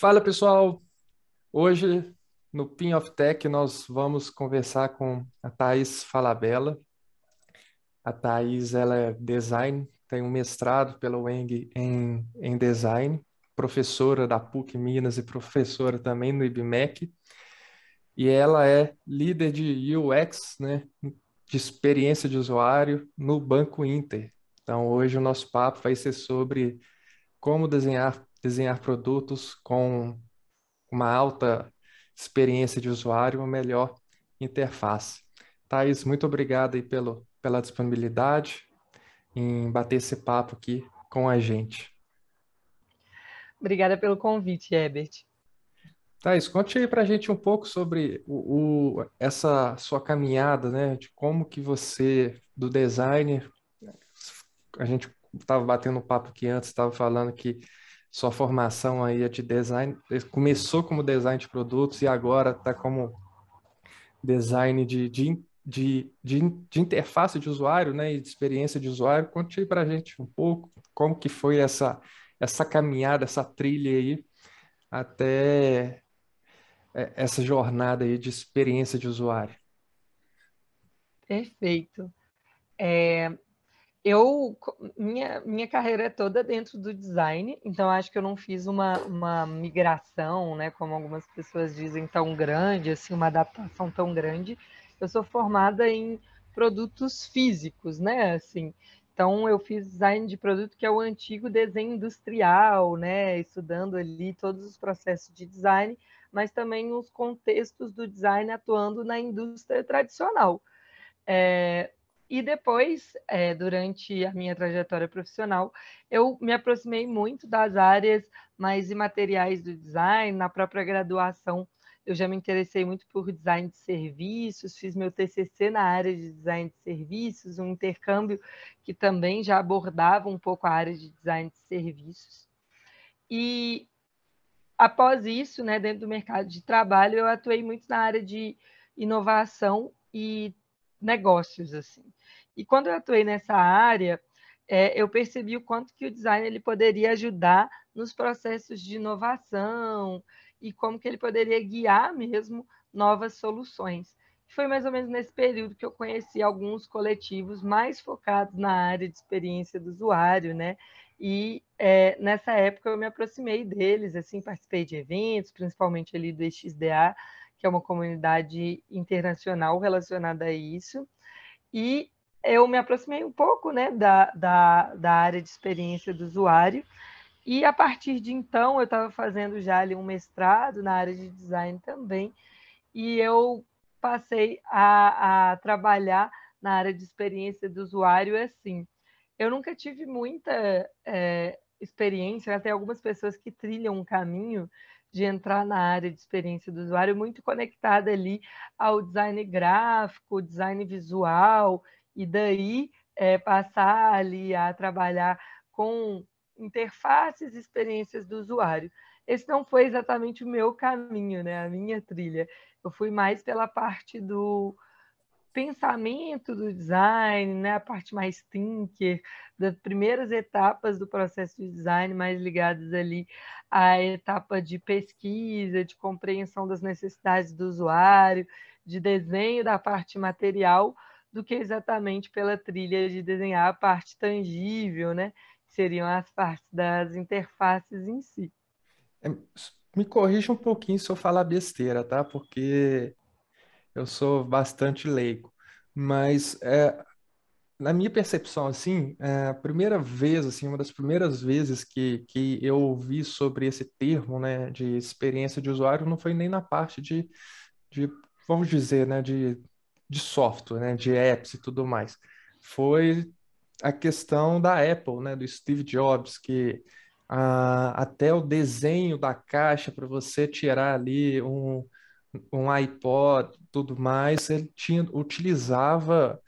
Fala pessoal, hoje no Pin of Tech nós vamos conversar com a Thais Falabella. A Thais ela é design, tem um mestrado pela UENG em, em design, professora da PUC Minas e professora também no IBMEC. E ela é líder de UX, né, de experiência de usuário no Banco Inter. Então hoje o nosso papo vai ser sobre como desenhar desenhar produtos com uma alta experiência de usuário, uma melhor interface. Thais, muito obrigado aí pelo, pela disponibilidade em bater esse papo aqui com a gente. Obrigada pelo convite, Herbert. Thais, conte aí para a gente um pouco sobre o, o, essa sua caminhada, né? De como que você, do design, a gente estava batendo um papo aqui antes, estava falando que sua formação aí é de design, começou como design de produtos e agora está como design de, de, de, de, de interface de usuário, né, e de experiência de usuário. Conte para a gente um pouco como que foi essa, essa caminhada, essa trilha aí até é, essa jornada aí de experiência de usuário. Perfeito. É, eu minha, minha carreira é toda dentro do design, então acho que eu não fiz uma, uma migração, né, como algumas pessoas dizem, tão grande, assim, uma adaptação tão grande. Eu sou formada em produtos físicos, né, assim. Então eu fiz design de produto que é o antigo desenho industrial, né, estudando ali todos os processos de design, mas também os contextos do design atuando na indústria tradicional. É, e depois, é, durante a minha trajetória profissional, eu me aproximei muito das áreas mais imateriais do design. Na própria graduação, eu já me interessei muito por design de serviços, fiz meu TCC na área de design de serviços, um intercâmbio que também já abordava um pouco a área de design de serviços. E após isso, né, dentro do mercado de trabalho, eu atuei muito na área de inovação e negócios assim. E quando eu atuei nessa área, é, eu percebi o quanto que o design ele poderia ajudar nos processos de inovação e como que ele poderia guiar mesmo novas soluções. Foi mais ou menos nesse período que eu conheci alguns coletivos mais focados na área de experiência do usuário, né? E é, nessa época eu me aproximei deles, assim, participei de eventos, principalmente ali do XDA, que é uma comunidade internacional relacionada a isso. E eu me aproximei um pouco né, da, da, da área de experiência do usuário, e a partir de então eu estava fazendo já ali um mestrado na área de design também, e eu passei a, a trabalhar na área de experiência do usuário assim. Eu nunca tive muita é, experiência, até algumas pessoas que trilham um caminho de entrar na área de experiência do usuário muito conectada ali ao design gráfico, design visual, e daí é, passar ali a trabalhar com interfaces e experiências do usuário. Esse não foi exatamente o meu caminho, né? a minha trilha. Eu fui mais pela parte do pensamento do design, né? a parte mais thinker, das primeiras etapas do processo de design, mais ligadas ali à etapa de pesquisa, de compreensão das necessidades do usuário, de desenho da parte material, do que exatamente pela trilha de desenhar a parte tangível, né? Que seriam as partes das interfaces em si. É, me corrija um pouquinho se eu falar besteira, tá? Porque eu sou bastante leigo. Mas é, na minha percepção, assim, é, a primeira vez, assim, uma das primeiras vezes que, que eu ouvi sobre esse termo, né, de experiência de usuário, não foi nem na parte de, de vamos dizer, né, de de software, né, de apps e tudo mais. Foi a questão da Apple, né, do Steve Jobs, que ah, até o desenho da caixa para você tirar ali um, um iPod, tudo mais, ele tinha, utilizava,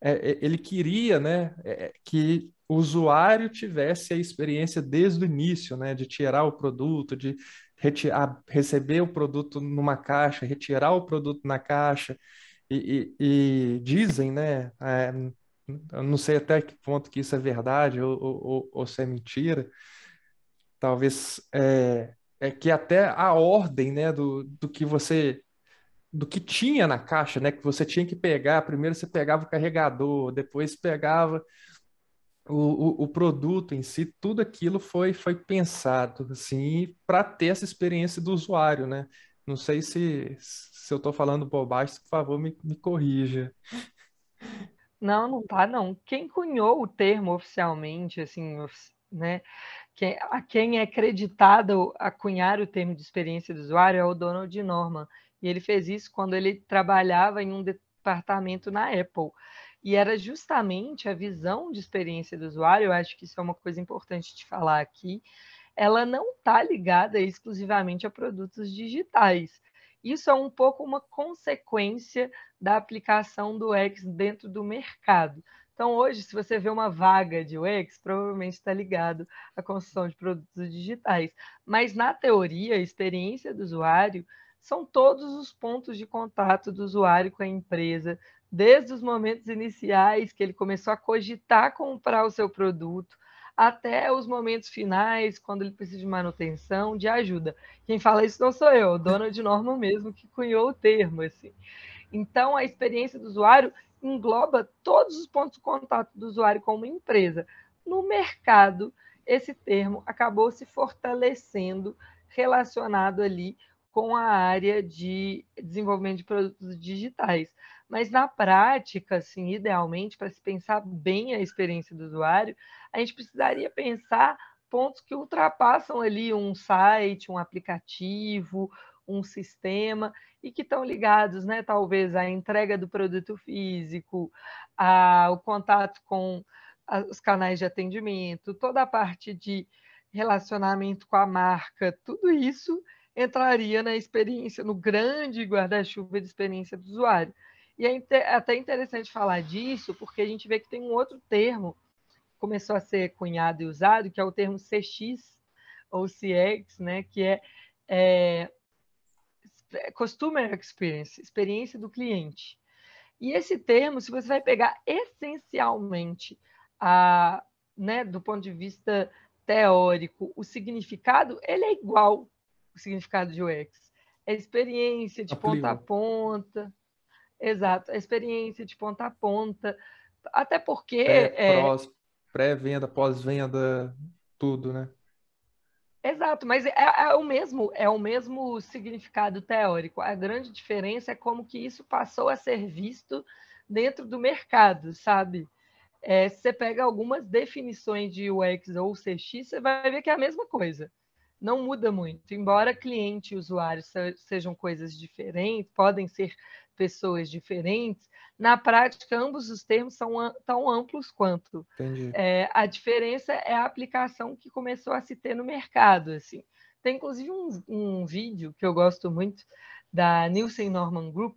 é, é ele queria, né, é, que o usuário tivesse a experiência desde o início, né, de tirar o produto, de retirar, receber o produto numa caixa, retirar o produto na caixa. E, e, e dizem, né? É, não sei até que ponto que isso é verdade ou, ou, ou se é mentira. Talvez é, é que até a ordem, né, do, do que você do que tinha na caixa, né, que você tinha que pegar, primeiro você pegava o carregador, depois pegava o, o, o produto em si, tudo aquilo foi foi pensado assim para ter essa experiência do usuário, né? Não sei se, se eu estou falando bobagem, por favor, me, me corrija. Não, não tá, não. Quem cunhou o termo oficialmente, assim, né? Quem, a quem é acreditado a cunhar o termo de experiência do usuário é o Donald Norman. E ele fez isso quando ele trabalhava em um departamento na Apple. E era justamente a visão de experiência do usuário, eu acho que isso é uma coisa importante de falar aqui, ela não está ligada exclusivamente a produtos digitais. Isso é um pouco uma consequência da aplicação do X dentro do mercado. Então, hoje, se você vê uma vaga de UX, provavelmente está ligado à construção de produtos digitais. Mas, na teoria, a experiência do usuário são todos os pontos de contato do usuário com a empresa, desde os momentos iniciais que ele começou a cogitar comprar o seu produto, até os momentos finais, quando ele precisa de manutenção, de ajuda. Quem fala isso não sou eu, dona de norma mesmo, que cunhou o termo. Assim. Então, a experiência do usuário engloba todos os pontos de contato do usuário com uma empresa. No mercado, esse termo acabou se fortalecendo relacionado ali com a área de desenvolvimento de produtos digitais. Mas na prática, assim, idealmente, para se pensar bem a experiência do usuário, a gente precisaria pensar pontos que ultrapassam ali um site, um aplicativo, um sistema e que estão ligados, né, talvez à entrega do produto físico, ao contato com os canais de atendimento, toda a parte de relacionamento com a marca, tudo isso entraria na experiência, no grande guarda-chuva de experiência do usuário. E é até interessante falar disso, porque a gente vê que tem um outro termo que começou a ser cunhado e usado, que é o termo CX ou CX, né, que é, é Customer Experience, experiência do cliente. E esse termo, se você vai pegar essencialmente a, né, do ponto de vista teórico, o significado, ele é igual o significado de UX. É experiência de ponta a ponta. Exato, a experiência de ponta a ponta. Até porque. Pré-venda, é... pós-venda, tudo, né? Exato, mas é, é, o mesmo, é o mesmo significado teórico. A grande diferença é como que isso passou a ser visto dentro do mercado, sabe? É, se você pega algumas definições de UX ou CX, você vai ver que é a mesma coisa não muda muito. Embora cliente e usuário sejam coisas diferentes, podem ser pessoas diferentes, na prática, ambos os termos são tão amplos quanto. É, a diferença é a aplicação que começou a se ter no mercado. Assim. Tem, inclusive, um, um vídeo que eu gosto muito da Nielsen Norman Group,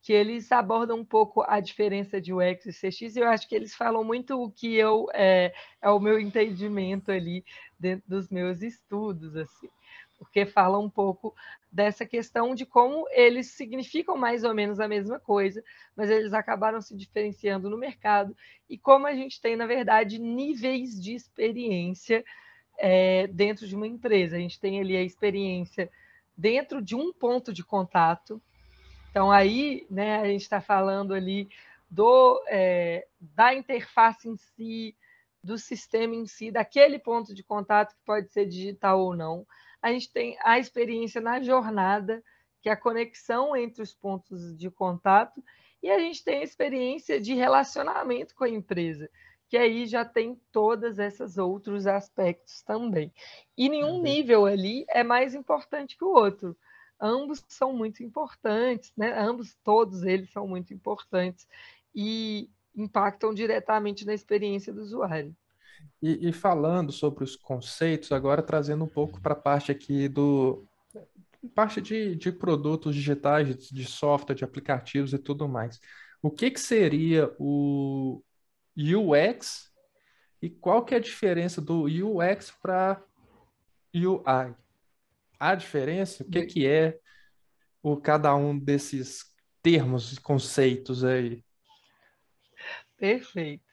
que eles abordam um pouco a diferença de UX e CX, e eu acho que eles falam muito o que eu é, é o meu entendimento ali dentro dos meus estudos, assim, porque falam um pouco dessa questão de como eles significam mais ou menos a mesma coisa, mas eles acabaram se diferenciando no mercado, e como a gente tem, na verdade, níveis de experiência é, dentro de uma empresa. A gente tem ali a experiência dentro de um ponto de contato, então, aí, né, a gente está falando ali do, é, da interface em si, do sistema em si, daquele ponto de contato que pode ser digital ou não. A gente tem a experiência na jornada, que é a conexão entre os pontos de contato, e a gente tem a experiência de relacionamento com a empresa, que aí já tem todos esses outros aspectos também. E nenhum uhum. nível ali é mais importante que o outro ambos são muito importantes, né? Ambos, todos eles são muito importantes e impactam diretamente na experiência do usuário. E, e falando sobre os conceitos, agora trazendo um pouco para a parte aqui do parte de, de produtos digitais, de, software, de aplicativos e tudo mais. O que, que seria o UX e qual que é a diferença do UX para UI? a diferença? O que, que é o cada um desses termos e conceitos aí? Perfeito.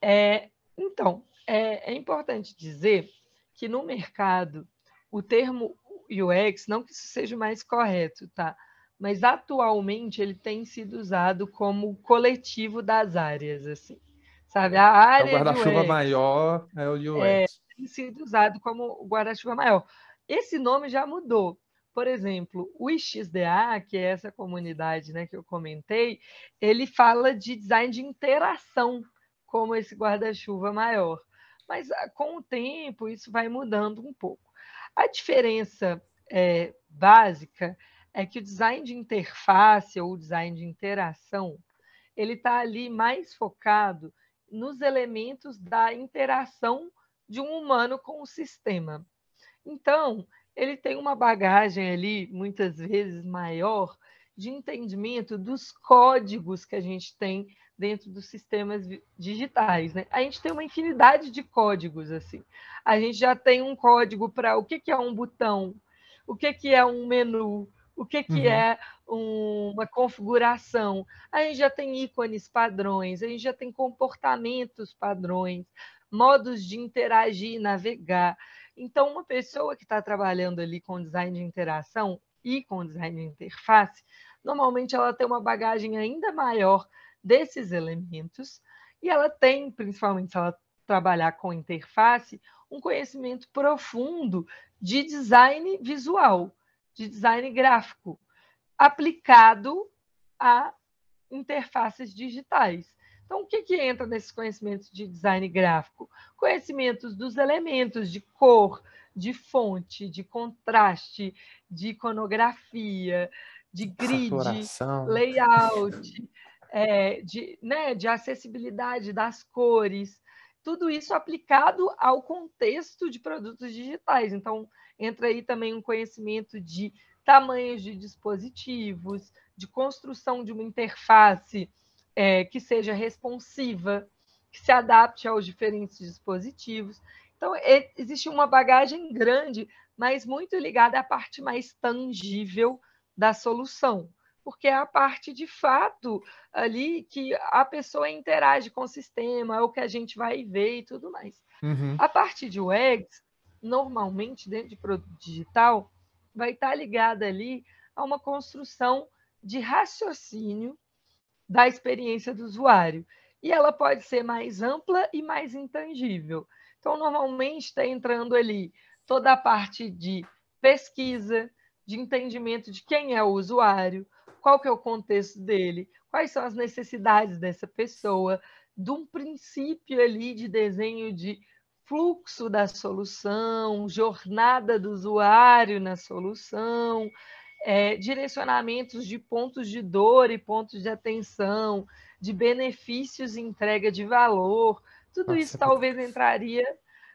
É, então, é, é importante dizer que no mercado o termo UX, não que isso seja mais correto, tá? Mas atualmente ele tem sido usado como coletivo das áreas, assim. Sabe, a área. O guarda-chuva maior é o UX. É, tem sido usado como o guarda-chuva maior. Esse nome já mudou. Por exemplo, o XDA, que é essa comunidade né, que eu comentei, ele fala de design de interação como esse guarda-chuva maior. Mas ah, com o tempo isso vai mudando um pouco. A diferença é, básica é que o design de interface ou o design de interação ele está ali mais focado nos elementos da interação de um humano com o sistema. Então, ele tem uma bagagem ali, muitas vezes maior, de entendimento dos códigos que a gente tem dentro dos sistemas digitais. Né? A gente tem uma infinidade de códigos assim. A gente já tem um código para o que, que é um botão, o que, que é um menu, o que, que uhum. é um, uma configuração. A gente já tem ícones padrões, a gente já tem comportamentos padrões, modos de interagir, navegar. Então, uma pessoa que está trabalhando ali com design de interação e com design de interface, normalmente ela tem uma bagagem ainda maior desses elementos e ela tem, principalmente se ela trabalhar com interface, um conhecimento profundo de design visual, de design gráfico, aplicado a interfaces digitais. Então, o que, que entra nesses conhecimentos de design gráfico? Conhecimentos dos elementos de cor, de fonte, de contraste, de iconografia, de grid, Saturação. layout, é, de, né, de acessibilidade das cores, tudo isso aplicado ao contexto de produtos digitais. Então, entra aí também um conhecimento de tamanhos de dispositivos, de construção de uma interface é, que seja responsiva, que se adapte aos diferentes dispositivos. Então, é, existe uma bagagem grande, mas muito ligada à parte mais tangível da solução, porque é a parte de fato ali que a pessoa interage com o sistema, é o que a gente vai ver e tudo mais. Uhum. A parte de UX, normalmente, dentro de produto digital, vai estar ligada ali a uma construção de raciocínio da experiência do usuário. E ela pode ser mais ampla e mais intangível. Então, normalmente está entrando ali toda a parte de pesquisa, de entendimento de quem é o usuário, qual que é o contexto dele, quais são as necessidades dessa pessoa, de um princípio ali de desenho de fluxo da solução, jornada do usuário na solução, é, direcionamentos de pontos de dor e pontos de atenção, de benefícios e entrega de valor, tudo Nossa, isso talvez entraria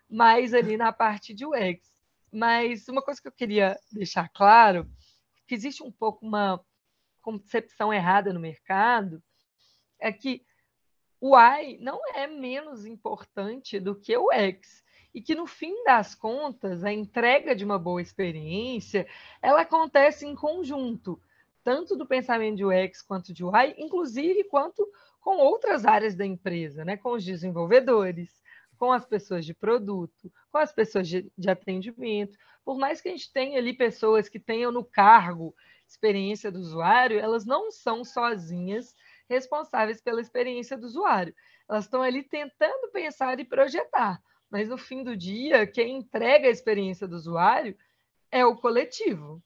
mais ali na parte de UX. Mas uma coisa que eu queria deixar claro, que existe um pouco uma concepção errada no mercado, é que o I não é menos importante do que o X e que no fim das contas a entrega de uma boa experiência ela acontece em conjunto tanto do pensamento de UX quanto de UI, inclusive quanto com outras áreas da empresa, né? com os desenvolvedores, com as pessoas de produto, com as pessoas de, de atendimento. Por mais que a gente tenha ali pessoas que tenham no cargo experiência do usuário, elas não são sozinhas responsáveis pela experiência do usuário. Elas estão ali tentando pensar e projetar mas no fim do dia, quem entrega a experiência do usuário é o coletivo.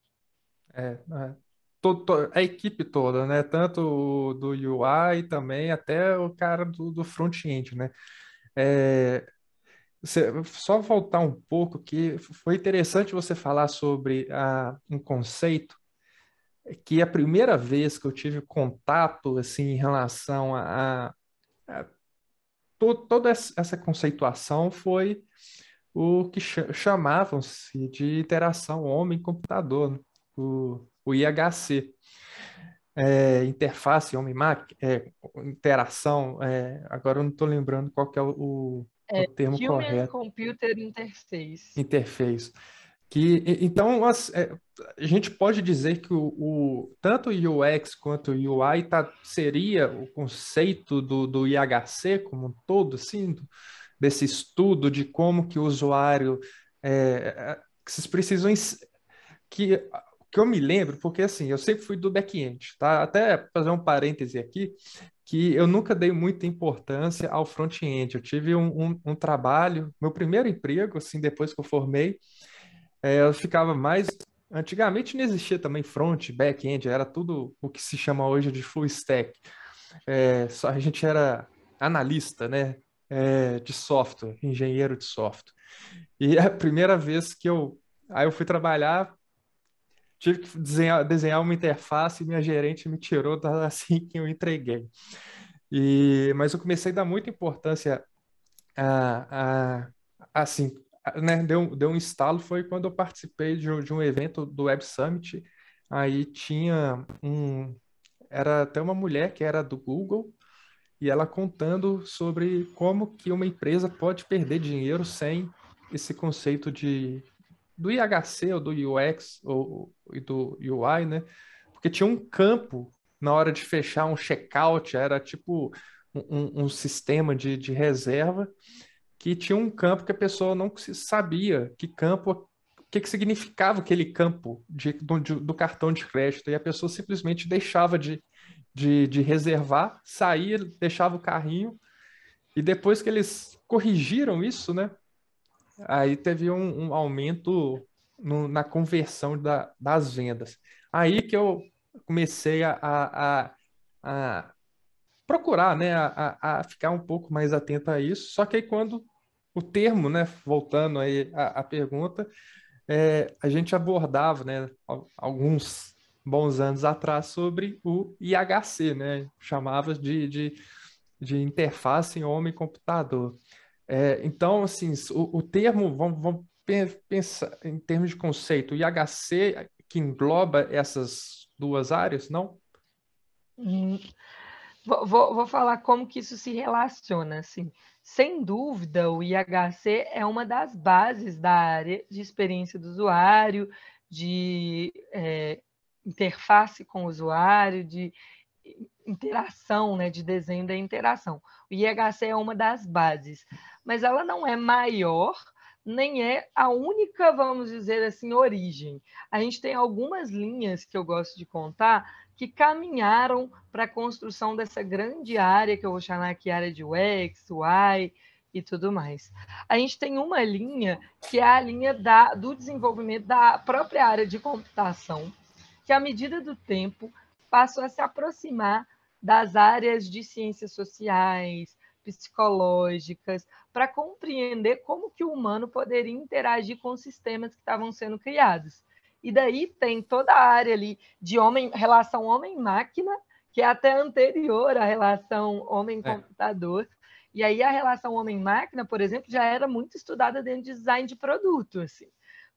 É, é. A equipe toda, né? Tanto do UI também até o cara do, do front-end, né? É, só voltar um pouco, que foi interessante você falar sobre a, um conceito que a primeira vez que eu tive contato assim em relação a, a to, toda essa conceituação foi o que chamavam-se de interação homem-computador, né? o, o IHC. É, interface homem-máquina, é, interação, é, agora eu não estou lembrando qual é o, o termo Human correto. Computer Interface. Interface. Que, então, as, é, a gente pode dizer que o, o, tanto o UX quanto o UI tá, seria o conceito do, do IHC como um todo, assim, desse estudo de como que o usuário... É, é vocês precisam que, que eu me lembro, porque assim, eu sempre fui do back-end, tá? Até fazer um parêntese aqui, que eu nunca dei muita importância ao front-end. Eu tive um, um, um, trabalho, meu primeiro emprego, assim, depois que eu formei, é, eu ficava mais. Antigamente não existia também front, back-end, era tudo o que se chama hoje de full stack. É, só a gente era analista, né? É, de software, engenheiro de software. E é a primeira vez que eu. Aí eu fui trabalhar, tive que desenhar, desenhar uma interface e minha gerente me tirou assim que eu entreguei. E, mas eu comecei a dar muita importância a, a assim, né, deu, deu um estalo foi quando eu participei de, um, de um evento do Web Summit. Aí tinha um, era até uma mulher que era do Google e ela contando sobre como que uma empresa pode perder dinheiro sem esse conceito de do IHC ou do UX ou, e do UI, né? Porque tinha um campo na hora de fechar um checkout, era tipo um, um sistema de, de reserva que tinha um campo que a pessoa não sabia que campo, o que, que significava aquele campo de, do, do, cartão de crédito, e a pessoa simplesmente deixava de, de, de reservar, saía, deixava o carrinho, e depois que eles corrigiram isso, né, aí teve um, um aumento no, na conversão da, das vendas. Aí que eu comecei a, a, a procurar, né, a, a, ficar um pouco mais atento a isso. Só que aí quando o termo, né, voltando aí à, pergunta, é, a gente abordava, né, alguns bons anos atrás sobre o IHC, né, chamava de, de, de interface homem-computador. É, então, assim, o, o termo, vamos, vamos pensar em termos de conceito, o IHC que engloba essas duas áreas, não? Hum, vou, vou, falar como que isso se relaciona, assim. Sem dúvida, o IHC é uma das bases da área de experiência do usuário, de é, interface com o usuário, de interação, né, de desenho da interação. O IHC é uma das bases, mas ela não é maior, nem é a única, vamos dizer assim, origem. A gente tem algumas linhas que eu gosto de contar que caminharam para a construção dessa grande área que eu vou chamar aqui área de UX, UI e tudo mais. A gente tem uma linha que é a linha da, do desenvolvimento da própria área de computação, que à medida do tempo passou a se aproximar das áreas de ciências sociais, psicológicas, para compreender como que o humano poderia interagir com os sistemas que estavam sendo criados. E daí tem toda a área ali de homem, relação homem-máquina, que é até anterior à relação homem-computador. É. E aí a relação homem-máquina, por exemplo, já era muito estudada dentro de design de produto. Assim.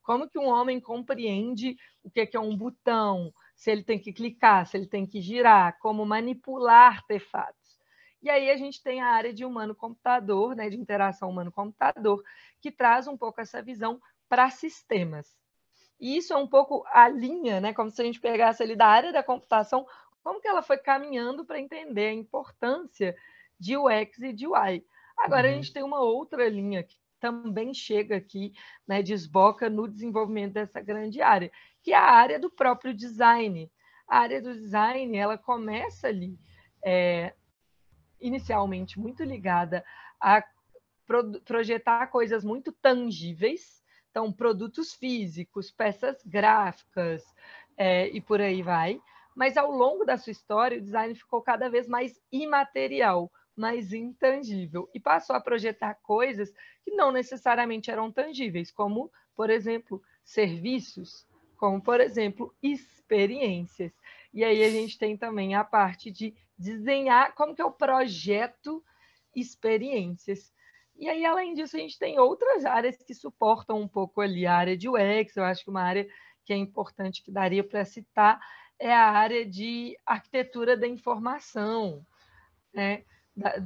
Como que um homem compreende o que é um botão, se ele tem que clicar, se ele tem que girar, como manipular artefatos. E aí a gente tem a área de humano-computador, né, de interação humano-computador, que traz um pouco essa visão para sistemas. E isso é um pouco a linha, né, como se a gente pegasse ali da área da computação, como que ela foi caminhando para entender a importância de UX e de UI. Agora uhum. a gente tem uma outra linha que também chega aqui, né, desboca no desenvolvimento dessa grande área, que é a área do próprio design. A área do design, ela começa ali é, inicialmente muito ligada a pro projetar coisas muito tangíveis, então produtos físicos, peças gráficas é, e por aí vai. Mas ao longo da sua história, o design ficou cada vez mais imaterial, mais intangível e passou a projetar coisas que não necessariamente eram tangíveis, como, por exemplo, serviços, como, por exemplo, experiências. E aí a gente tem também a parte de desenhar como que o projeto experiências. E aí, além disso, a gente tem outras áreas que suportam um pouco ali a área de UX, eu acho que uma área que é importante que daria para citar é a área de arquitetura da informação, né?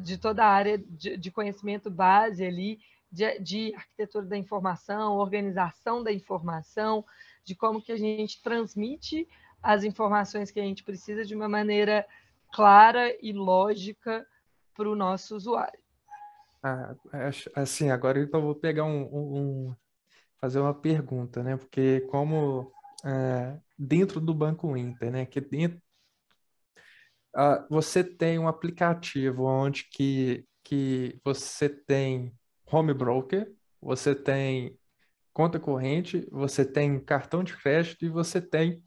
de toda a área de, conhecimento base ali, de, de, arquitetura da informação, organização da informação, de como que a gente transmite as informações que a gente precisa de uma maneira clara e lógica para o nosso usuário. Ah, assim, agora então vou pegar um, um, fazer uma pergunta, né? Porque como é, dentro do Banco Inter, né? Que dentro, uh, você tem um aplicativo onde que, que você tem home broker, você tem conta corrente, você tem cartão de crédito e você tem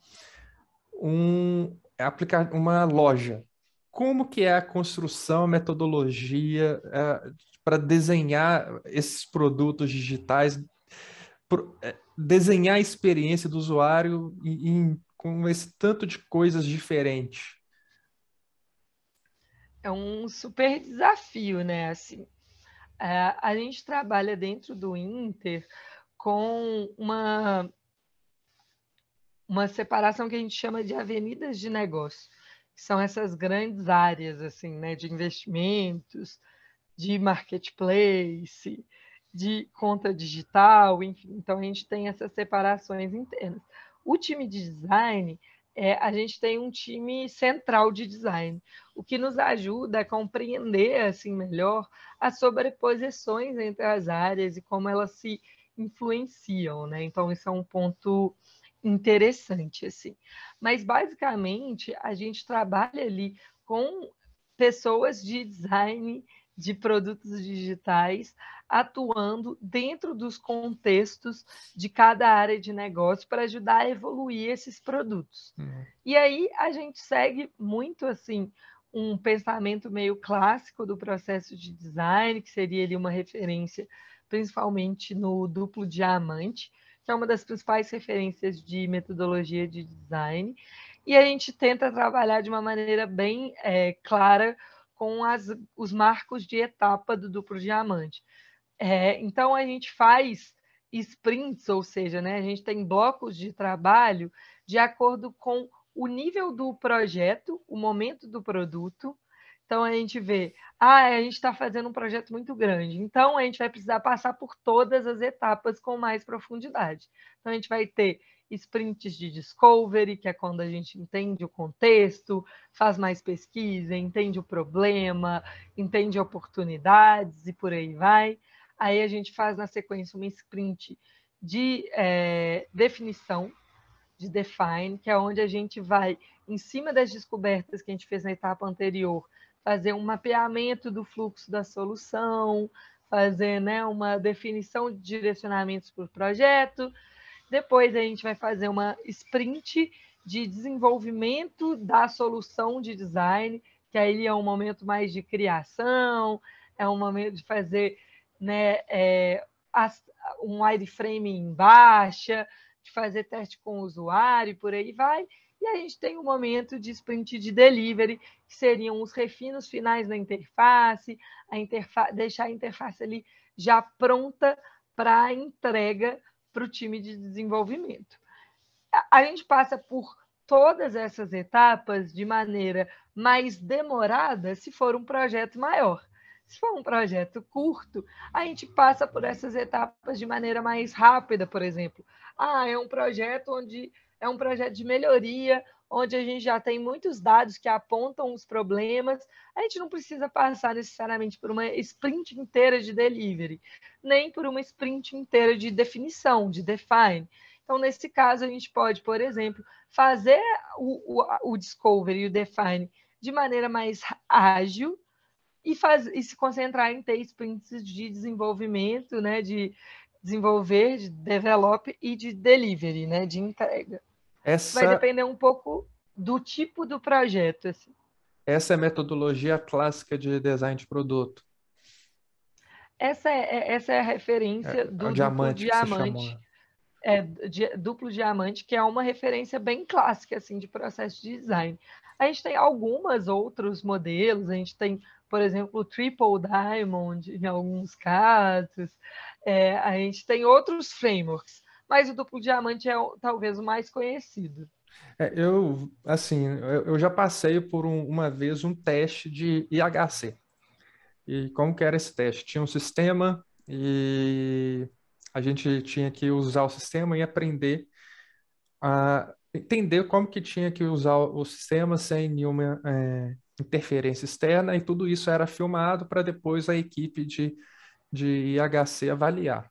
um, aplicar uma loja. Como que é a construção, a metodologia é, para desenhar esses produtos digitais, pro, é, desenhar a experiência do usuário com esse tanto de coisas diferentes? É um super desafio, né? Assim, é, a gente trabalha dentro do Inter com uma uma separação que a gente chama de avenidas de negócio, que são essas grandes áreas assim, né, de investimentos, de marketplace, de conta digital, enfim. Então a gente tem essas separações internas. O time de design é, a gente tem um time central de design, o que nos ajuda a compreender assim melhor as sobreposições entre as áreas e como elas se influenciam, né? Então isso é um ponto interessante, assim. Mas, basicamente, a gente trabalha ali com pessoas de design de produtos digitais atuando dentro dos contextos de cada área de negócio para ajudar a evoluir esses produtos. Uhum. E aí a gente segue muito assim um pensamento meio clássico do processo de design, que seria ali uma referência principalmente no duplo diamante, que é uma das principais referências de metodologia de design, e a gente tenta trabalhar de uma maneira bem é, clara com as, os marcos de etapa do duplo diamante. É, então, a gente faz sprints, ou seja, né, a gente tem blocos de trabalho de acordo com o nível do projeto, o momento do produto, então a gente vê, ah, a gente está fazendo um projeto muito grande, então a gente vai precisar passar por todas as etapas com mais profundidade. Então a gente vai ter sprints de discovery, que é quando a gente entende o contexto, faz mais pesquisa, entende o problema, entende oportunidades e por aí vai. Aí a gente faz na sequência uma sprint de é, definição, de define, que é onde a gente vai, em cima das descobertas que a gente fez na etapa anterior, fazer um mapeamento do fluxo da solução, fazer né, uma definição de direcionamentos para o projeto. Depois a gente vai fazer uma sprint de desenvolvimento da solução de design, que aí é um momento mais de criação, é um momento de fazer né, é, um wireframe em baixa, de fazer teste com o usuário, por aí vai. E a gente tem um momento de sprint de delivery, que seriam os refinos finais na interface, a interfa deixar a interface ali já pronta para entrega para o time de desenvolvimento. A gente passa por todas essas etapas de maneira mais demorada se for um projeto maior. Se for um projeto curto, a gente passa por essas etapas de maneira mais rápida, por exemplo. Ah, é um projeto onde é um projeto de melhoria, onde a gente já tem muitos dados que apontam os problemas. A gente não precisa passar necessariamente por uma sprint inteira de delivery, nem por uma sprint inteira de definição, de define. Então, nesse caso, a gente pode, por exemplo, fazer o, o, o discovery e o define de maneira mais ágil e, faz, e se concentrar em ter sprints de desenvolvimento, né, de desenvolver, de develop e de delivery, né, de entrega. Essa... Vai depender um pouco do tipo do projeto. Assim. Essa é a metodologia clássica de design de produto. Essa é, é essa é a referência é, do é diamante. diamante. É, de, duplo diamante, que é uma referência bem clássica assim, de processo de design. A gente tem alguns outros modelos, a gente tem, por exemplo, o Triple Diamond em alguns casos, é, a gente tem outros frameworks mas o duplo diamante é talvez o mais conhecido. É, eu, assim, eu, eu, já passei por um, uma vez um teste de IHC. E como que era esse teste? Tinha um sistema e a gente tinha que usar o sistema e aprender a entender como que tinha que usar o sistema sem nenhuma é, interferência externa e tudo isso era filmado para depois a equipe de, de IHC avaliar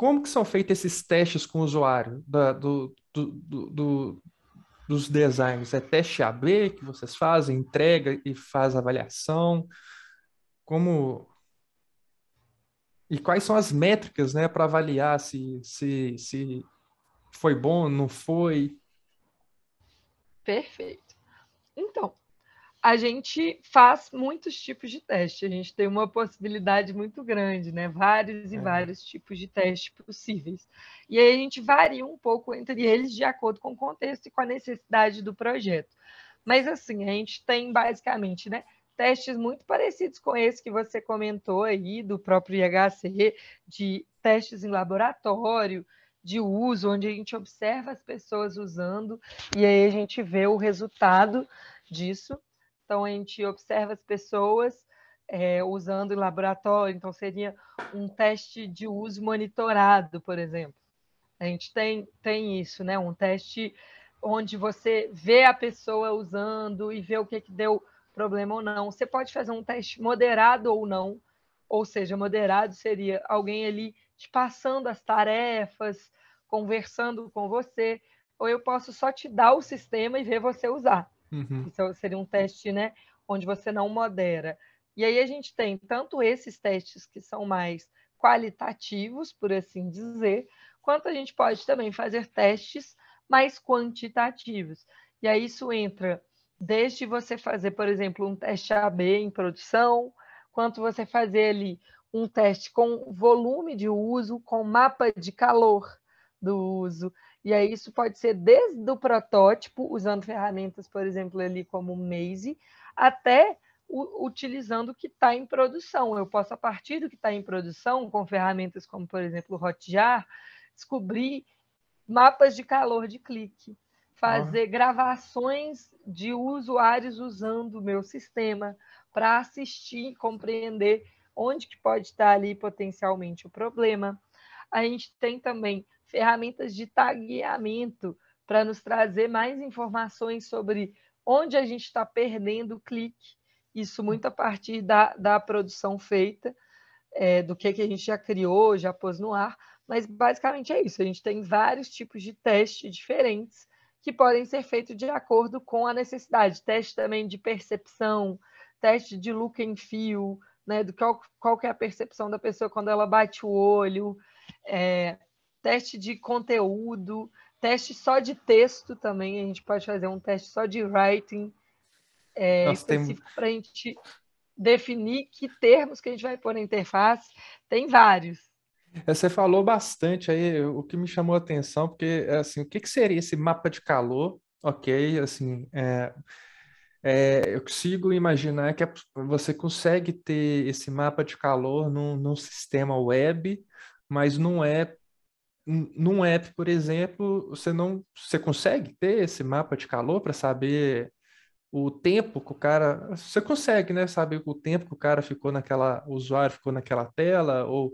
como que são feitos esses testes com o usuário da, do, do, do, dos designs? É teste AB que vocês fazem, entrega e faz avaliação? Como e quais são as métricas, né, para avaliar se, se, se foi bom, não foi? Perfeito. Então, a gente faz muitos tipos de teste, a gente tem uma possibilidade muito grande, né? Vários e é. vários tipos de teste possíveis. E aí a gente varia um pouco entre eles de acordo com o contexto e com a necessidade do projeto. Mas assim, a gente tem basicamente, né? Testes muito parecidos com esse que você comentou aí, do próprio IHC, de testes em laboratório, de uso, onde a gente observa as pessoas usando e aí a gente vê o resultado disso então, a gente observa as pessoas é, usando em laboratório, então seria um teste de uso monitorado, por exemplo. A gente tem, tem isso, né? Um teste onde você vê a pessoa usando e vê o que, que deu problema ou não. Você pode fazer um teste moderado ou não, ou seja, moderado seria alguém ali te passando as tarefas, conversando com você, ou eu posso só te dar o sistema e ver você usar. Uhum. Isso seria um teste, né, onde você não modera. E aí a gente tem tanto esses testes que são mais qualitativos, por assim dizer, quanto a gente pode também fazer testes mais quantitativos. E aí isso entra desde você fazer, por exemplo, um teste AB em produção, quanto você fazer ali um teste com volume de uso, com mapa de calor do uso, e aí isso pode ser desde o protótipo, usando ferramentas, por exemplo, ali como o Maze, até o, utilizando o que está em produção. Eu posso, a partir do que está em produção, com ferramentas como, por exemplo, o Hotjar, descobrir mapas de calor de clique, fazer uhum. gravações de usuários usando o meu sistema para assistir, compreender onde que pode estar ali potencialmente o problema. A gente tem também ferramentas de tagueamento para nos trazer mais informações sobre onde a gente está perdendo o clique. Isso muito a partir da, da produção feita, é, do que, que a gente já criou, já pôs no ar. Mas basicamente é isso. A gente tem vários tipos de teste diferentes que podem ser feitos de acordo com a necessidade. Teste também de percepção, teste de look and feel, né, do qual, qual que é a percepção da pessoa quando ela bate o olho. É, teste de conteúdo, teste só de texto também. A gente pode fazer um teste só de writing é, Nossa, específico tem... para a gente definir que termos que a gente vai pôr na interface. Tem vários. É, você falou bastante aí, o que me chamou a atenção, porque assim, o que, que seria esse mapa de calor? Ok, assim, é, é, eu consigo imaginar que é, você consegue ter esse mapa de calor num, num sistema web, mas não é num app, por exemplo, você não você consegue ter esse mapa de calor para saber o tempo que o cara. Você consegue, né? Saber o tempo que o cara ficou naquela. O usuário ficou naquela tela, ou,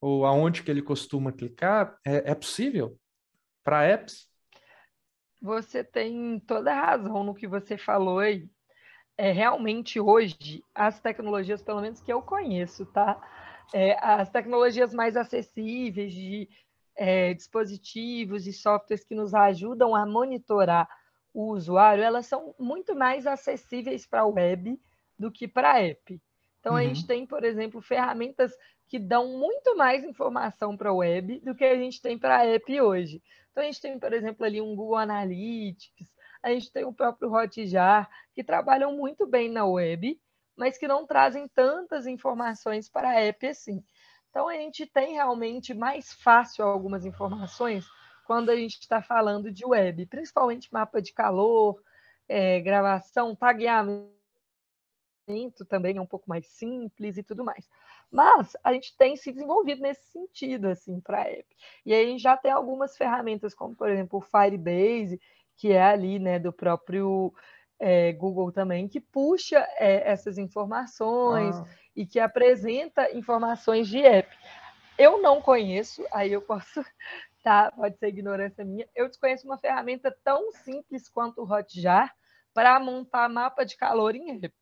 ou aonde que ele costuma clicar. É, é possível para apps? Você tem toda a razão no que você falou aí. É, realmente hoje, as tecnologias, pelo menos que eu conheço, tá? É, as tecnologias mais acessíveis de é, dispositivos e softwares que nos ajudam a monitorar o usuário, elas são muito mais acessíveis para a web do que para a app. Então, uhum. a gente tem, por exemplo, ferramentas que dão muito mais informação para a web do que a gente tem para a app hoje. Então, a gente tem, por exemplo, ali um Google Analytics, a gente tem o próprio Hotjar, que trabalham muito bem na web, mas que não trazem tantas informações para a app assim. Então, a gente tem realmente mais fácil algumas informações quando a gente está falando de web, principalmente mapa de calor, é, gravação, tagueamento também é um pouco mais simples e tudo mais. Mas a gente tem se desenvolvido nesse sentido, assim, para a app. E aí a gente já tem algumas ferramentas, como, por exemplo, o Firebase, que é ali, né, do próprio é, Google também, que puxa é, essas informações ah. e que apresenta informações de app. Eu não conheço, aí eu posso, tá? Pode ser ignorância minha. Eu desconheço uma ferramenta tão simples quanto o Hotjar para montar mapa de calor em app.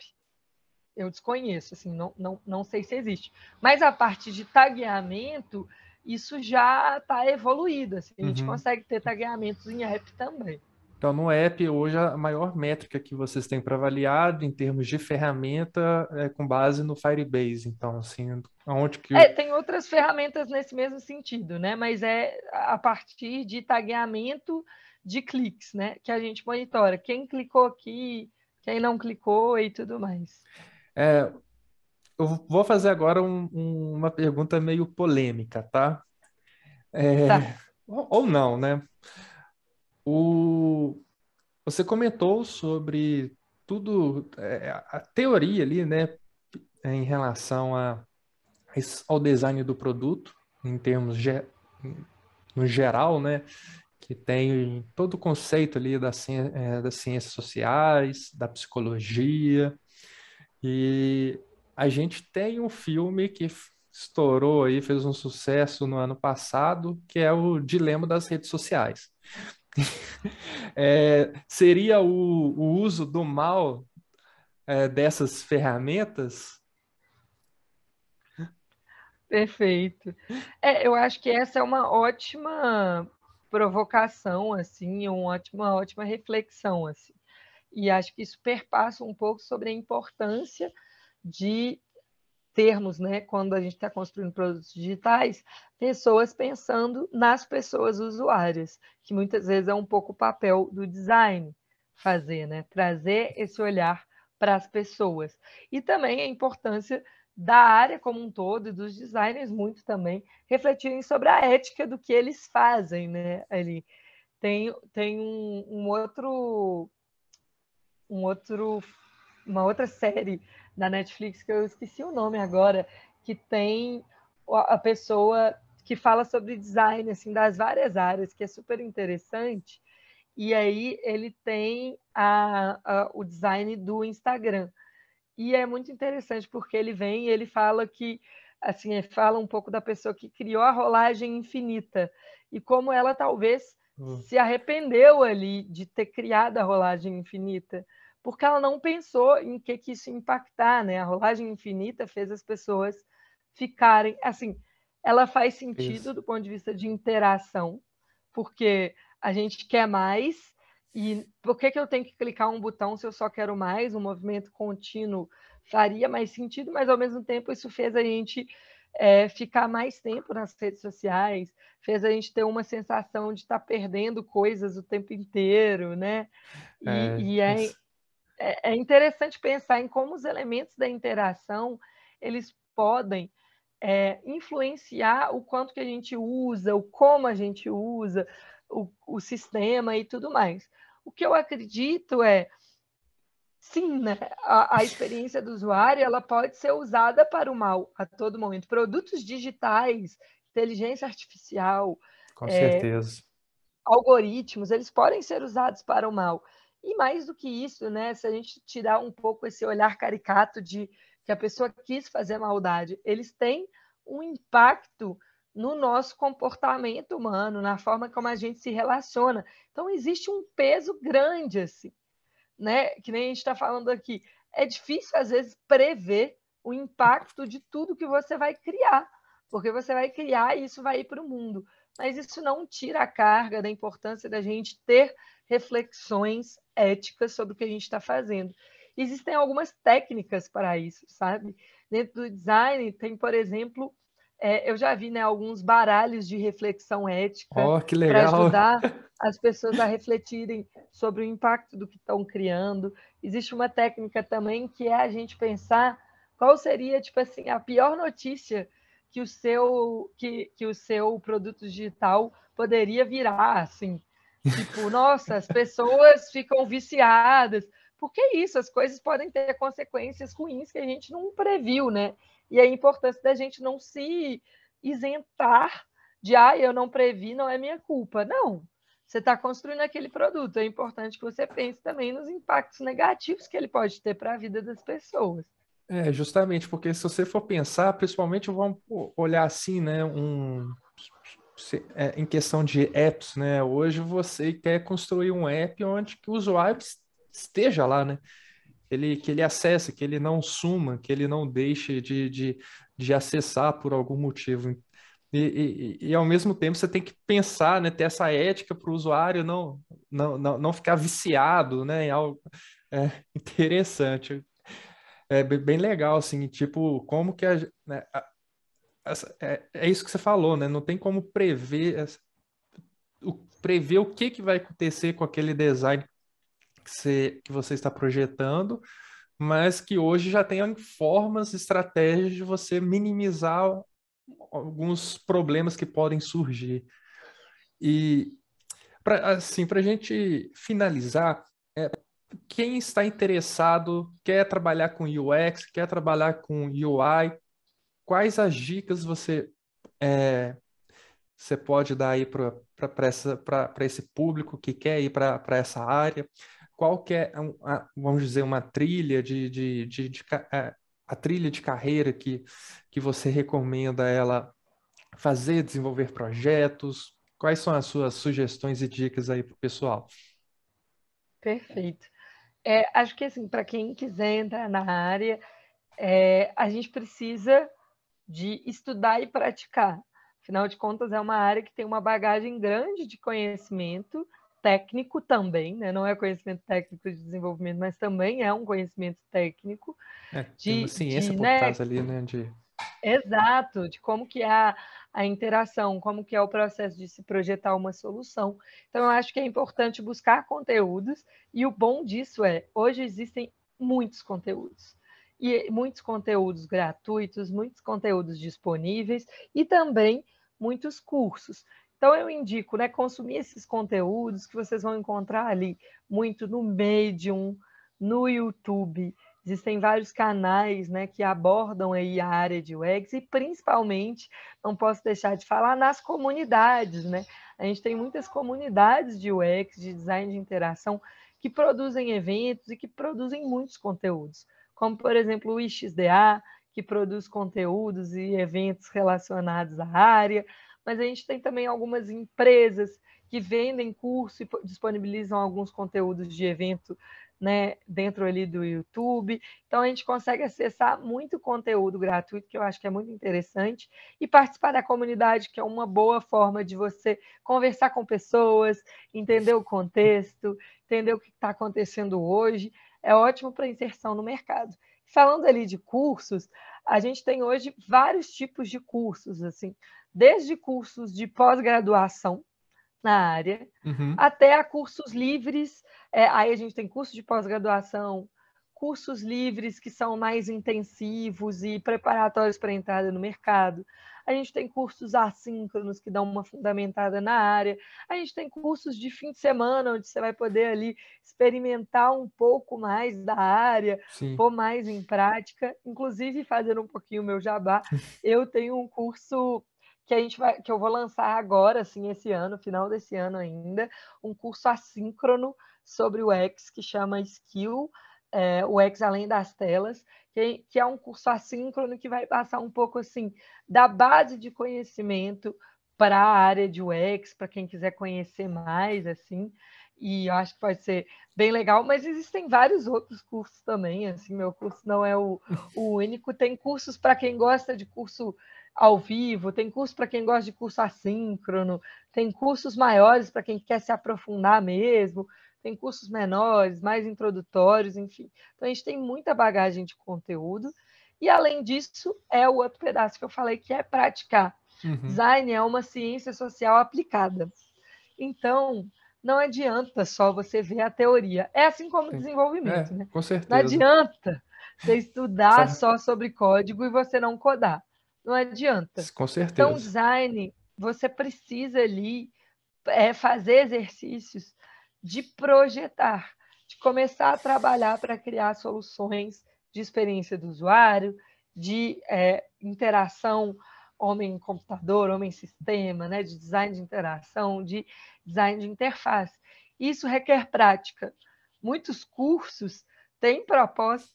Eu desconheço, assim, não, não, não sei se existe. Mas a parte de tagueamento, isso já está evoluído. Assim, a gente uhum. consegue ter tagueamentos em app também. Então, no app, hoje, a maior métrica que vocês têm para avaliar em termos de ferramenta é com base no Firebase. Então, assim, onde que... É, tem outras ferramentas nesse mesmo sentido, né? Mas é a partir de tagueamento de cliques, né? Que a gente monitora. Quem clicou aqui, quem não clicou e tudo mais. É, eu vou fazer agora um, um, uma pergunta meio polêmica, tá? É, tá. Ou, ou não, né? O, você comentou sobre tudo, é, a teoria ali, né, em relação a, ao design do produto, em termos ge, no geral, né, que tem todo o conceito ali é, das ciências sociais, da psicologia, e a gente tem um filme que estourou aí, fez um sucesso no ano passado, que é o Dilema das Redes Sociais. é, seria o, o, uso do mal é, dessas ferramentas? Perfeito. É, eu acho que essa é uma ótima provocação, assim, uma ótima, ótima reflexão, assim. E acho que isso perpassa um pouco sobre a importância de termos, né, quando a gente está construindo produtos digitais, pessoas pensando nas pessoas usuárias, que muitas vezes é um pouco o papel do design fazer, né, trazer esse olhar para as pessoas. E também a importância da área como um todo e dos designers muito também refletirem sobre a ética do que eles fazem, né, ali. Tem, tem um, um outro um outro uma outra série da Netflix, que eu esqueci o nome agora, que tem a pessoa que fala sobre design, assim, das várias áreas, que é super interessante. E aí ele tem a, a, o design do Instagram. E é muito interessante porque ele vem e ele fala que assim, fala um pouco da pessoa que criou a rolagem infinita e como ela talvez uhum. se arrependeu ali de ter criado a rolagem infinita, porque ela não pensou em que, que isso impactar, né? A rolagem infinita fez as pessoas ficarem assim. Ela faz sentido isso. do ponto de vista de interação, porque a gente quer mais. E por que, que eu tenho que clicar um botão se eu só quero mais? Um movimento contínuo faria mais sentido, mas ao mesmo tempo isso fez a gente é, ficar mais tempo nas redes sociais, fez a gente ter uma sensação de estar tá perdendo coisas o tempo inteiro, né? E é, e é, é, é interessante pensar em como os elementos da interação eles podem é, influenciar o quanto que a gente usa, o como a gente usa, o, o sistema e tudo mais. O que eu acredito é, sim, né, a, a, experiência do usuário ela pode ser usada para o mal a todo momento. Produtos digitais, inteligência artificial, com é, certeza, algoritmos, eles podem ser usados para o mal. E mais do que isso, né, se a gente tirar um pouco esse olhar caricato de que a pessoa quis fazer maldade, eles têm um impacto no nosso comportamento humano, na forma como a gente se relaciona. Então existe um peso grande assim, né? Que nem a gente está falando aqui. É difícil às vezes prever o impacto de tudo que você vai criar, porque você vai criar e isso vai ir para o mundo. Mas isso não tira a carga da importância da gente ter reflexões éticas sobre o que a gente está fazendo. Existem algumas técnicas para isso, sabe? Dentro do design, tem, por exemplo, é, eu já vi né, alguns baralhos de reflexão ética oh, para ajudar as pessoas a refletirem sobre o impacto do que estão criando. Existe uma técnica também que é a gente pensar qual seria, tipo assim, a pior notícia que o seu que, que o seu produto digital poderia virar, assim. Tipo, nossa, as pessoas ficam viciadas. Porque é isso, as coisas podem ter consequências ruins que a gente não previu, né? E a importância da gente não se isentar de, ah, eu não previ, não é minha culpa. Não, você está construindo aquele produto. É importante que você pense também nos impactos negativos que ele pode ter para a vida das pessoas. É, justamente, porque se você for pensar, principalmente vamos olhar assim, né, um, em questão de apps, né? Hoje você quer construir um app onde que o usuário esteja lá, né? Ele, que ele acesse, que ele não suma, que ele não deixe de, de, de acessar por algum motivo. E, e, e, ao mesmo tempo você tem que pensar, né, ter essa ética para o usuário não, não, não, não ficar viciado, né, em algo é, interessante. É bem legal, assim, tipo, como que a, né, é, é, isso que você falou, né? Não tem como prever, o, prever o que, que vai acontecer com aquele design que você, que você está projetando, mas que hoje já tem formas, estratégias de você minimizar alguns problemas que podem surgir. E, assim, para a gente finalizar, é, quem está interessado, quer trabalhar com UX, quer trabalhar com UI, quais as dicas você é, você pode dar aí para esse público que quer ir para essa área? Qual que é, vamos dizer, uma trilha de, de, de, de é, a trilha de carreira que, que você recomenda ela fazer, desenvolver projetos? Quais são as suas sugestões e dicas aí para o pessoal? Perfeito. É, acho que assim, para quem quiser entrar na área, é, a gente precisa de estudar e praticar. Afinal de contas, é uma área que tem uma bagagem grande de conhecimento técnico também, né? não é conhecimento técnico de desenvolvimento, mas também é um conhecimento técnico. É, de, ciência de, por né? trás ali, né? De... Exato, de como que é a, a interação, como que é o processo de se projetar uma solução. Então, eu acho que é importante buscar conteúdos, e o bom disso é, hoje existem muitos conteúdos e muitos conteúdos gratuitos, muitos conteúdos disponíveis e também muitos cursos. Então eu indico, né, consumir esses conteúdos que vocês vão encontrar ali muito no Medium, no YouTube. Existem vários canais, né, que abordam aí a área de UX e principalmente, não posso deixar de falar nas comunidades, né? A gente tem muitas comunidades de UX, de design de interação que produzem eventos e que produzem muitos conteúdos como, por exemplo, o IXDA, que produz conteúdos e eventos relacionados à área, mas a gente tem também algumas empresas que vendem curso e disponibilizam alguns conteúdos de evento né, dentro ali do YouTube. Então a gente consegue acessar muito conteúdo gratuito, que eu acho que é muito interessante, e participar da comunidade, que é uma boa forma de você conversar com pessoas, entender o contexto, entender o que está acontecendo hoje é ótimo para inserção no mercado. Falando ali de cursos, a gente tem hoje vários tipos de cursos, assim, desde cursos de pós-graduação na área, uhum. até a cursos livres. É, aí a gente tem curso de pós-graduação, cursos livres que são mais intensivos e preparatórios para a entrada no mercado. A gente tem cursos assíncronos que dão uma fundamentada na área. A gente tem cursos de fim de semana, onde você vai poder ali experimentar um pouco mais da área, Sim. pôr mais em prática, inclusive fazer um pouquinho o meu jabá. Eu tenho um curso que a gente vai, que eu vou lançar agora, assim, esse ano, final desse ano ainda, um curso assíncrono sobre o X que chama Skill, é, o X Além das Telas, que, que é um curso assíncrono que vai passar um pouco assim da base de conhecimento para a área de UX, para quem quiser conhecer mais, assim, e eu acho que pode ser bem legal, mas existem vários outros cursos também, assim, meu curso não é o, o único, tem cursos para quem gosta de curso ao vivo, tem curso para quem gosta de curso assíncrono, tem cursos maiores para quem quer se aprofundar mesmo, tem cursos menores, mais introdutórios, enfim. Então, a gente tem muita bagagem de conteúdo. E, além disso, é o outro pedaço que eu falei, que é praticar. Uhum. Design é uma ciência social aplicada. Então, não adianta só você ver a teoria. É assim como o desenvolvimento, é, né? Com certeza. Não adianta você estudar só sobre código e você não codar. Não adianta. Com certeza. Então, design, você precisa ali é, fazer exercícios de projetar, de começar a trabalhar para criar soluções de experiência do usuário, de é, interação homem-computador, homem-sistema, né, de design de interação, de design de interface. Isso requer prática. Muitos cursos têm propostas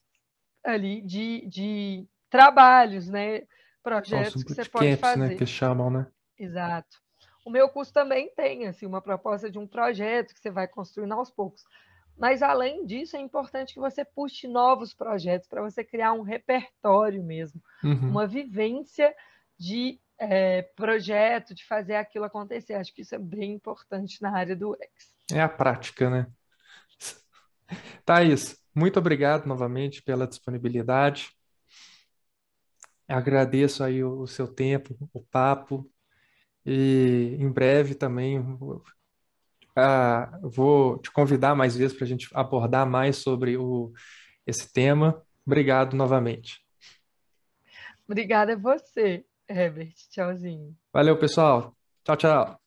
ali de, de trabalhos, né, projetos que você pode fazer. Né, que chamam, né? Exato. O meu curso também tem assim, uma proposta de um projeto que você vai construindo aos poucos. Mas, além disso, é importante que você puxe novos projetos para você criar um repertório mesmo, uhum. uma vivência de é, projeto, de fazer aquilo acontecer. Acho que isso é bem importante na área do UX. É a prática, né? Thaís, muito obrigado novamente pela disponibilidade. Agradeço aí o, o seu tempo, o papo, e em breve também uh, vou te convidar mais vezes para a gente abordar mais sobre o, esse tema. Obrigado novamente. Obrigada a você, Herbert. Tchauzinho. Valeu, pessoal. Tchau, tchau.